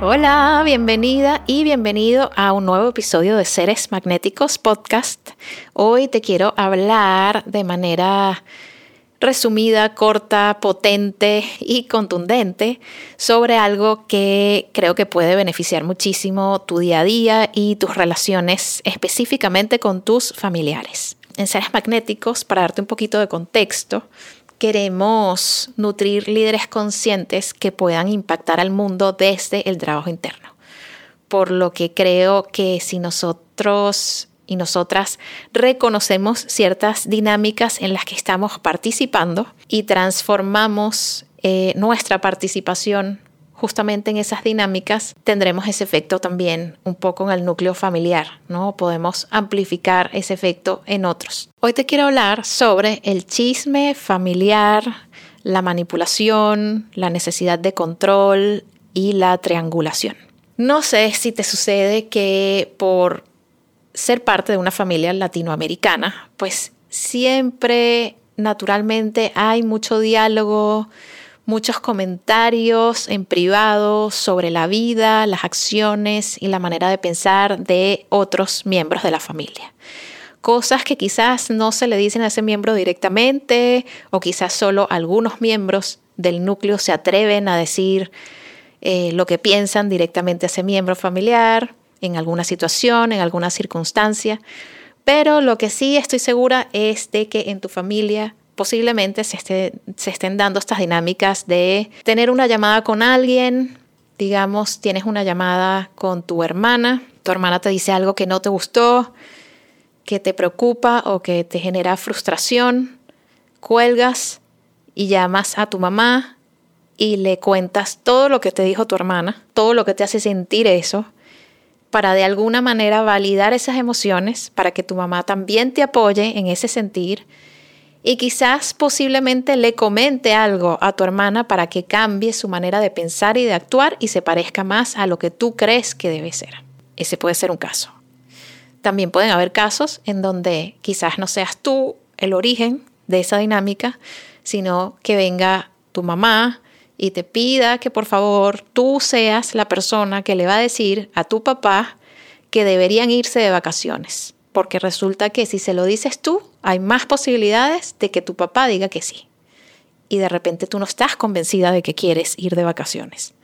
Hola, bienvenida y bienvenido a un nuevo episodio de Seres Magnéticos Podcast. Hoy te quiero hablar de manera resumida, corta, potente y contundente sobre algo que creo que puede beneficiar muchísimo tu día a día y tus relaciones específicamente con tus familiares. En Seres Magnéticos, para darte un poquito de contexto, queremos nutrir líderes conscientes que puedan impactar al mundo desde el trabajo interno. Por lo que creo que si nosotros y nosotras reconocemos ciertas dinámicas en las que estamos participando y transformamos eh, nuestra participación justamente en esas dinámicas tendremos ese efecto también un poco en el núcleo familiar, ¿no? Podemos amplificar ese efecto en otros. Hoy te quiero hablar sobre el chisme familiar, la manipulación, la necesidad de control y la triangulación. No sé si te sucede que por ser parte de una familia latinoamericana, pues siempre naturalmente hay mucho diálogo, muchos comentarios en privado sobre la vida, las acciones y la manera de pensar de otros miembros de la familia. Cosas que quizás no se le dicen a ese miembro directamente o quizás solo algunos miembros del núcleo se atreven a decir eh, lo que piensan directamente a ese miembro familiar en alguna situación, en alguna circunstancia. Pero lo que sí estoy segura es de que en tu familia posiblemente se, estén dando estas dinámicas de tener una llamada con alguien, digamos, tienes una llamada con tu hermana, tu hermana te dice algo que no te gustó, que te preocupa o que te genera frustración, cuelgas y llamas a tu mamá y le cuentas todo lo que te dijo tu hermana, todo lo que te hace sentir eso, para de alguna manera validar esas emociones, para que tu mamá también te apoye en ese sentir y quizás posiblemente le comente algo a tu hermana para que cambie su manera de pensar y de actuar y se parezca más a lo que tú crees que debe ser. Ese puede ser un caso. También pueden haber casos en donde quizás no seas tú el origen de esa dinámica, sino que venga tu mamá y te pida que por favor tú seas la persona que le va a decir a tu papá que deberían irse de vacaciones porque resulta que si se lo dices tú, hay más posibilidades de que tu papá diga que sí. Y de repente tú no estás convencida de que quieres ir de vacaciones.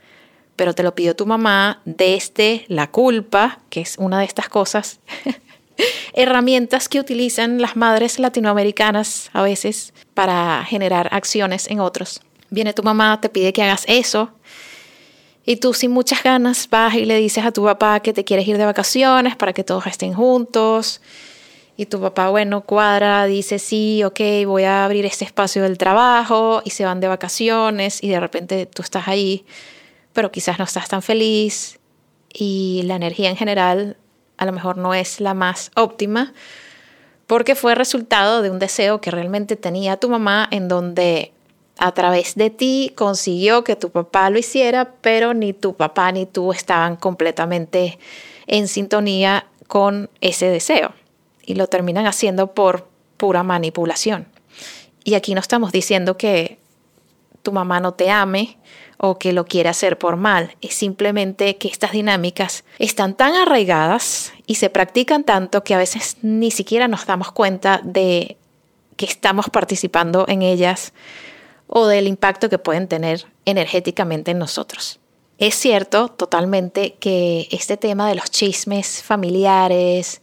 Pero te lo pidió tu mamá desde la culpa, que es una de estas cosas, herramientas que utilizan las madres latinoamericanas a veces para generar acciones en otros. Viene tu mamá, te pide que hagas eso, y tú sin muchas ganas vas y le dices a tu papá que te quieres ir de vacaciones para que todos estén juntos. Y tu papá, bueno, cuadra, dice, sí, ok, voy a abrir este espacio del trabajo y se van de vacaciones y de repente tú estás ahí, pero quizás no estás tan feliz y la energía en general a lo mejor no es la más óptima porque fue resultado de un deseo que realmente tenía tu mamá en donde a través de ti consiguió que tu papá lo hiciera, pero ni tu papá ni tú estaban completamente en sintonía con ese deseo y lo terminan haciendo por pura manipulación. Y aquí no estamos diciendo que tu mamá no te ame o que lo quiere hacer por mal, es simplemente que estas dinámicas están tan arraigadas y se practican tanto que a veces ni siquiera nos damos cuenta de que estamos participando en ellas o del impacto que pueden tener energéticamente en nosotros. Es cierto totalmente que este tema de los chismes familiares,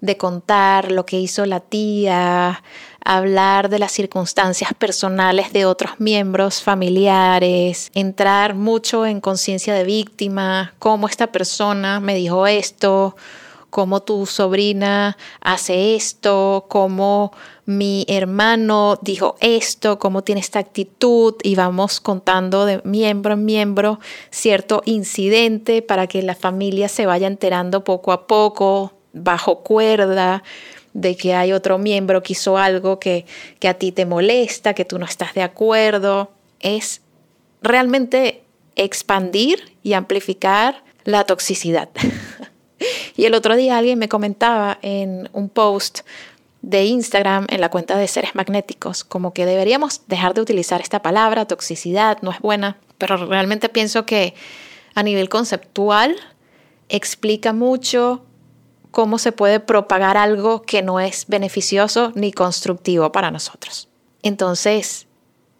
de contar lo que hizo la tía, hablar de las circunstancias personales de otros miembros familiares, entrar mucho en conciencia de víctima, cómo esta persona me dijo esto, cómo tu sobrina hace esto, cómo mi hermano dijo esto, cómo tiene esta actitud y vamos contando de miembro en miembro cierto incidente para que la familia se vaya enterando poco a poco, bajo cuerda, de que hay otro miembro que hizo algo que, que a ti te molesta, que tú no estás de acuerdo. Es realmente expandir y amplificar la toxicidad. y el otro día alguien me comentaba en un post de Instagram en la cuenta de seres magnéticos, como que deberíamos dejar de utilizar esta palabra, toxicidad, no es buena, pero realmente pienso que a nivel conceptual explica mucho cómo se puede propagar algo que no es beneficioso ni constructivo para nosotros. Entonces,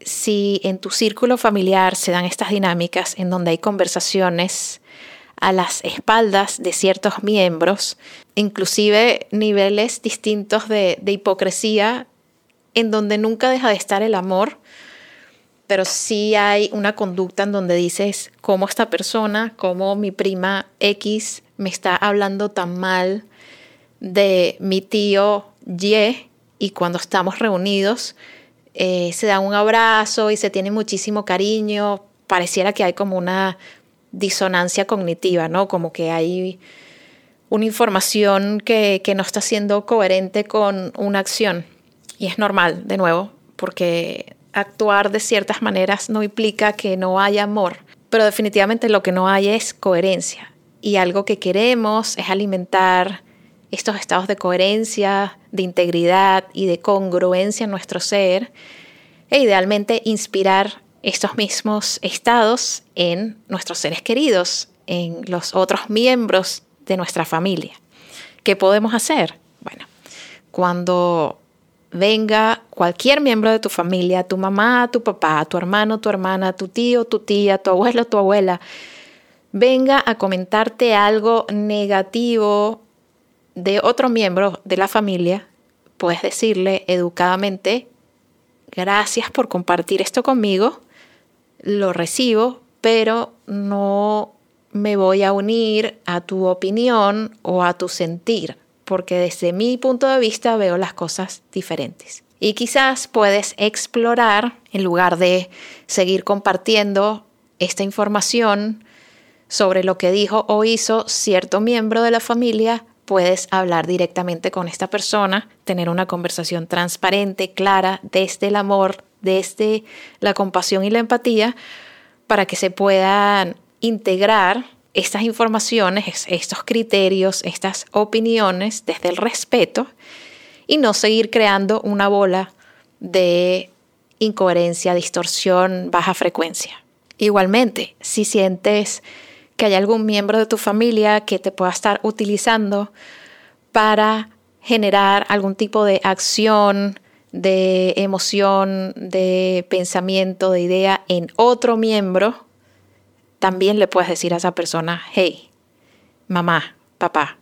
si en tu círculo familiar se dan estas dinámicas en donde hay conversaciones a las espaldas de ciertos miembros, inclusive niveles distintos de, hipocresía, en donde nunca deja de estar el amor, pero sí hay una conducta en donde dices cómo esta persona, cómo mi prima X me está hablando tan mal de mi tío Y y cuando estamos reunidos eh, se da un abrazo y se tiene muchísimo cariño, pareciera que hay como una disonancia cognitiva, ¿no? Como que hay una información que, no está siendo coherente con una acción. Y es normal, de nuevo, porque actuar de ciertas maneras no implica que no haya amor, pero definitivamente lo que no hay es coherencia. Y algo que queremos es alimentar estos estados de coherencia, de integridad y de congruencia en nuestro ser e idealmente inspirar estos mismos estados en nuestros seres queridos, en los otros miembros de nuestra familia. ¿Qué podemos hacer? Bueno, cuando venga cualquier miembro de tu familia, tu mamá, tu papá, tu hermano, tu hermana, tu tío, tu tía, tu abuelo, tu abuela, venga a comentarte algo negativo de otro miembro de la familia, puedes decirle educadamente, gracias por compartir esto conmigo, lo recibo, pero no me voy a unir a tu opinión o a tu sentir, porque desde mi punto de vista veo las cosas diferentes. Y quizás puedes explorar, en lugar de seguir compartiendo esta información sobre lo que dijo o hizo cierto miembro de la familia, puedes hablar directamente con esta persona, tener una conversación transparente, clara, desde el amor, desde la compasión y la empatía, para que se puedan integrar estas informaciones, estos criterios, estas opiniones desde el respeto y no seguir creando una bola de incoherencia, distorsión, baja frecuencia. Igualmente, si sientes que hay algún miembro de tu familia que te pueda estar utilizando para generar algún tipo de acción, de emoción, de pensamiento, de idea en otro miembro, también le puedes decir a esa persona, hey, mamá, papá,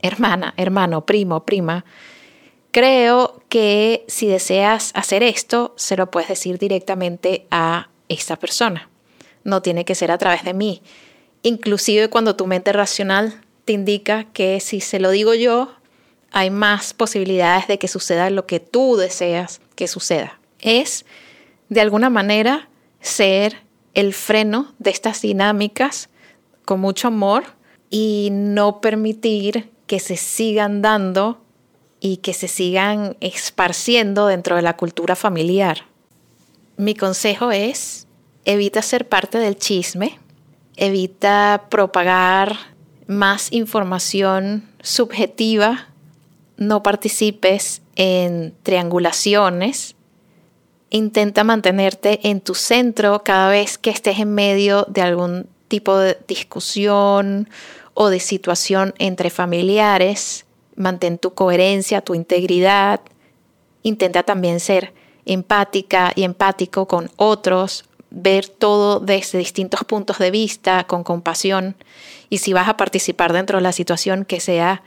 hermana, hermano, primo, prima, creo que si deseas hacer esto, se lo puedes decir directamente a esta persona. No tiene que ser a través de mí inclusive cuando tu mente racional te indica que si se lo digo yo, hay más posibilidades de que suceda lo que tú deseas que suceda. Es, de alguna manera, ser el freno de estas dinámicas con mucho amor y no permitir que se sigan dando y que se sigan esparciendo dentro de la cultura familiar. Mi consejo es, evita ser parte del chisme, evita propagar más información subjetiva, no participes en triangulaciones, intenta mantenerte en tu centro cada vez que estés en medio de algún tipo de discusión o de situación entre familiares, mantén tu coherencia, tu integridad, intenta también ser empática y empático con otros, ver todo desde distintos puntos de vista, con compasión, y si vas a participar dentro de la situación, que sea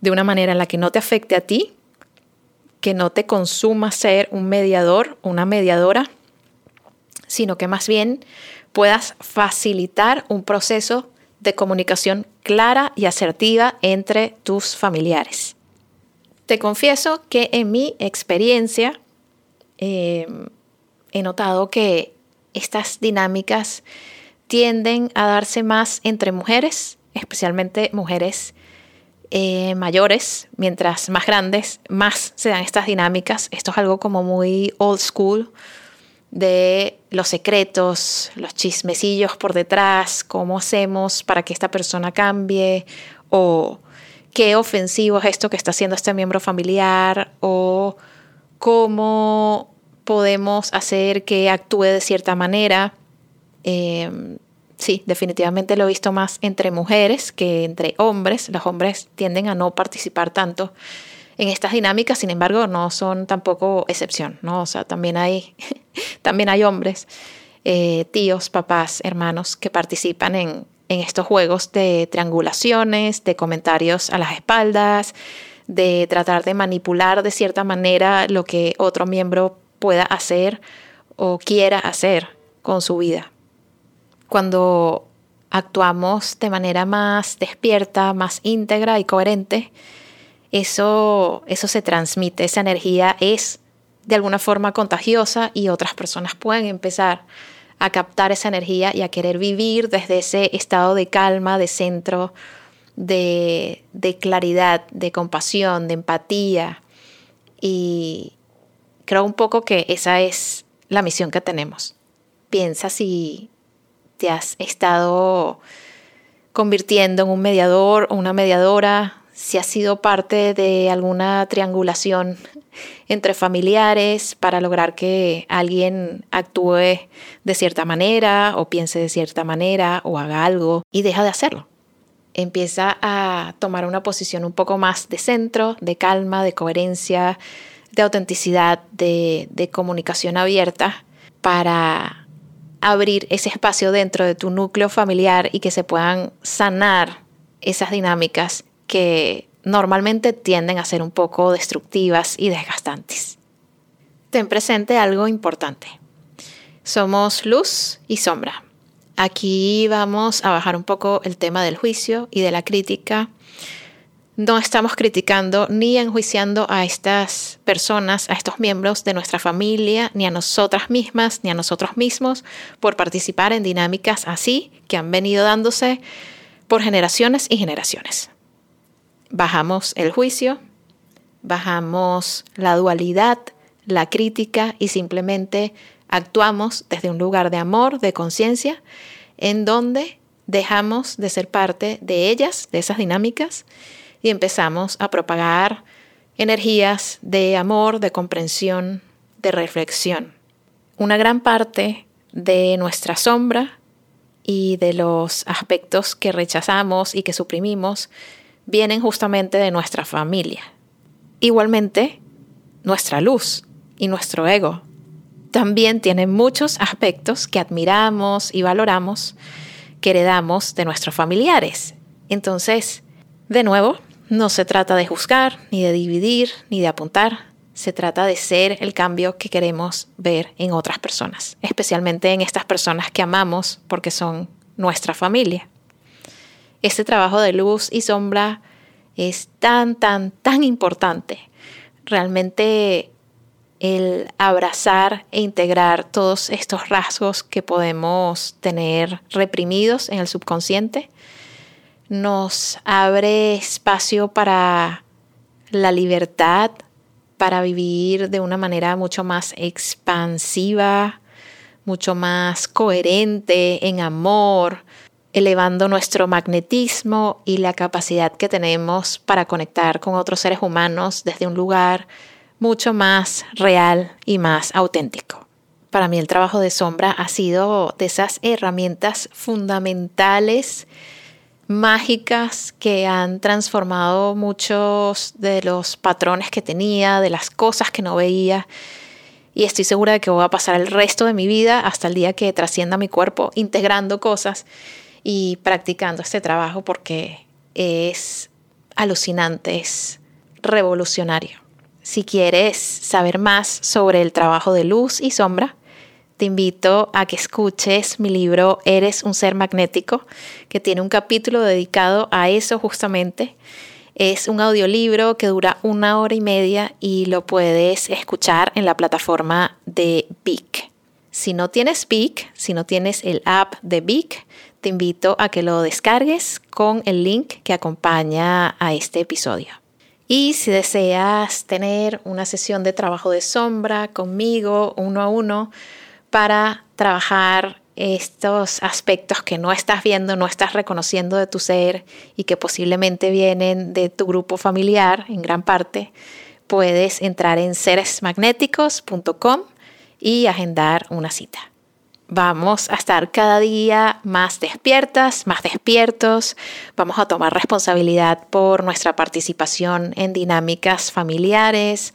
de una manera en la que no te afecte a ti, que no te consuma ser un mediador, una mediadora, sino que más bien puedas facilitar un proceso de comunicación clara y asertiva entre tus familiares. Te confieso que en mi experiencia eh, he notado que estas dinámicas tienden a darse más entre mujeres, especialmente mujeres eh, mayores, mientras más grandes, más se dan estas dinámicas. Esto es algo como muy old school de los secretos, los chismecillos por detrás, cómo hacemos para que esta persona cambie o qué ofensivo es esto que está haciendo este miembro familiar o cómo podemos hacer que actúe de cierta manera. Eh, sí, definitivamente lo he visto más entre mujeres que entre hombres. Los hombres tienden a no participar tanto en estas dinámicas, sin embargo, no son tampoco excepción, ¿no? O sea, también hay, también hay hombres, eh, tíos, papás, hermanos que participan en, en estos juegos de triangulaciones, de comentarios a las espaldas, de tratar de manipular de cierta manera lo que otro miembro pueda hacer o quiera hacer con su vida cuando actuamos de manera más despierta, más íntegra y coherente, eso, eso se transmite, esa energía es de alguna forma contagiosa y otras personas pueden empezar a captar esa energía y a querer vivir desde ese estado de calma, de centro, de, de claridad, de compasión, de empatía. Y creo un poco que esa es la misión que tenemos. Piensa si te has estado convirtiendo en un mediador o una mediadora, si has sido parte de alguna triangulación entre familiares para lograr que alguien actúe de cierta manera o piense de cierta manera o haga algo y deja de hacerlo. Empieza a tomar una posición un poco más de centro, de calma, de coherencia, de autenticidad, de, de comunicación abierta para abrir ese espacio dentro de tu núcleo familiar y que se puedan sanar esas dinámicas que normalmente tienden a ser un poco destructivas y desgastantes. Ten presente algo importante. Somos luz y sombra. Aquí vamos a bajar un poco el tema del juicio y de la crítica no estamos criticando ni enjuiciando a estas personas, a estos miembros de nuestra familia, ni a nosotras mismas, ni a nosotros mismos por participar en dinámicas así que han venido dándose por generaciones y generaciones. Bajamos el juicio, bajamos la dualidad, la crítica y simplemente actuamos desde un lugar de amor, de conciencia, en donde dejamos de ser parte de ellas, de esas dinámicas, y empezamos a propagar energías de amor, de comprensión, de reflexión. Una gran parte de nuestra sombra y de los aspectos que rechazamos y que suprimimos vienen justamente de nuestra familia. Igualmente, nuestra luz y nuestro ego también tienen muchos aspectos que admiramos y valoramos que heredamos de nuestros familiares. Entonces, de nuevo, no se trata de juzgar, ni de dividir, ni de apuntar. Se trata de ser el cambio que queremos ver en otras personas, especialmente en estas personas que amamos porque son nuestra familia. Este trabajo de luz y sombra es tan, tan, tan importante. Realmente el abrazar e integrar todos estos rasgos que podemos tener reprimidos en el subconsciente nos abre espacio para la libertad, para vivir de una manera mucho más expansiva, mucho más coherente en amor, elevando nuestro magnetismo y la capacidad que tenemos para conectar con otros seres humanos desde un lugar mucho más real y más auténtico. Para mí el trabajo de sombra ha sido de esas herramientas fundamentales mágicas que han transformado muchos de los patrones que tenía, de las cosas que no veía. Y estoy segura de que voy a pasar el resto de mi vida hasta el día que trascienda mi cuerpo integrando cosas y practicando este trabajo porque es alucinante, es revolucionario. Si quieres saber más sobre el trabajo de luz y sombra, te invito a que escuches mi libro Eres un ser magnético, que tiene un capítulo dedicado a eso justamente. Es un audiolibro que dura una hora y media y lo puedes escuchar en la plataforma de Vic. Si no tienes Vic, si no tienes el app de Vic, te invito a que lo descargues con el link que acompaña a este episodio. Y si deseas tener una sesión de trabajo de sombra conmigo uno a uno para trabajar estos aspectos que no estás viendo, no estás reconociendo de tu ser y que posiblemente vienen de tu grupo familiar en gran parte, puedes entrar en seresmagnéticos.com y agendar una cita. Vamos a estar cada día más despiertas, más despiertos. Vamos a tomar responsabilidad por nuestra participación en dinámicas familiares,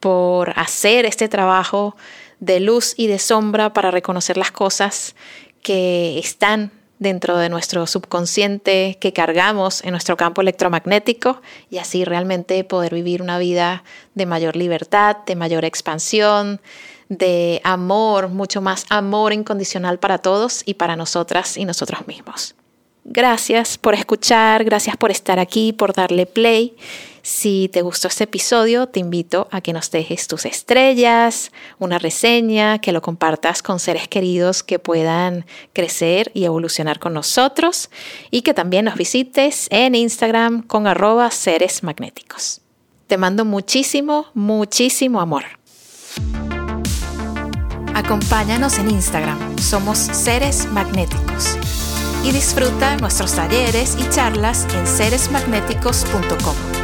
por hacer este trabajo de luz y de sombra para reconocer las cosas que están dentro de nuestro subconsciente que cargamos en nuestro campo electromagnético y así realmente poder vivir una vida de mayor libertad, de mayor expansión, de amor, mucho más amor incondicional para todos y para nosotras y nosotros mismos. Gracias por escuchar, gracias por estar aquí, por darle play. Si te gustó este episodio, te invito a que nos dejes tus estrellas, una reseña, que lo compartas con seres queridos que puedan crecer y evolucionar con nosotros y que también nos visites en Instagram con arroba seres magnéticos. Te mando muchísimo, muchísimo amor. Acompáñanos en Instagram, somos seres magnéticos y disfruta nuestros talleres y charlas en seresmagnéticos.com.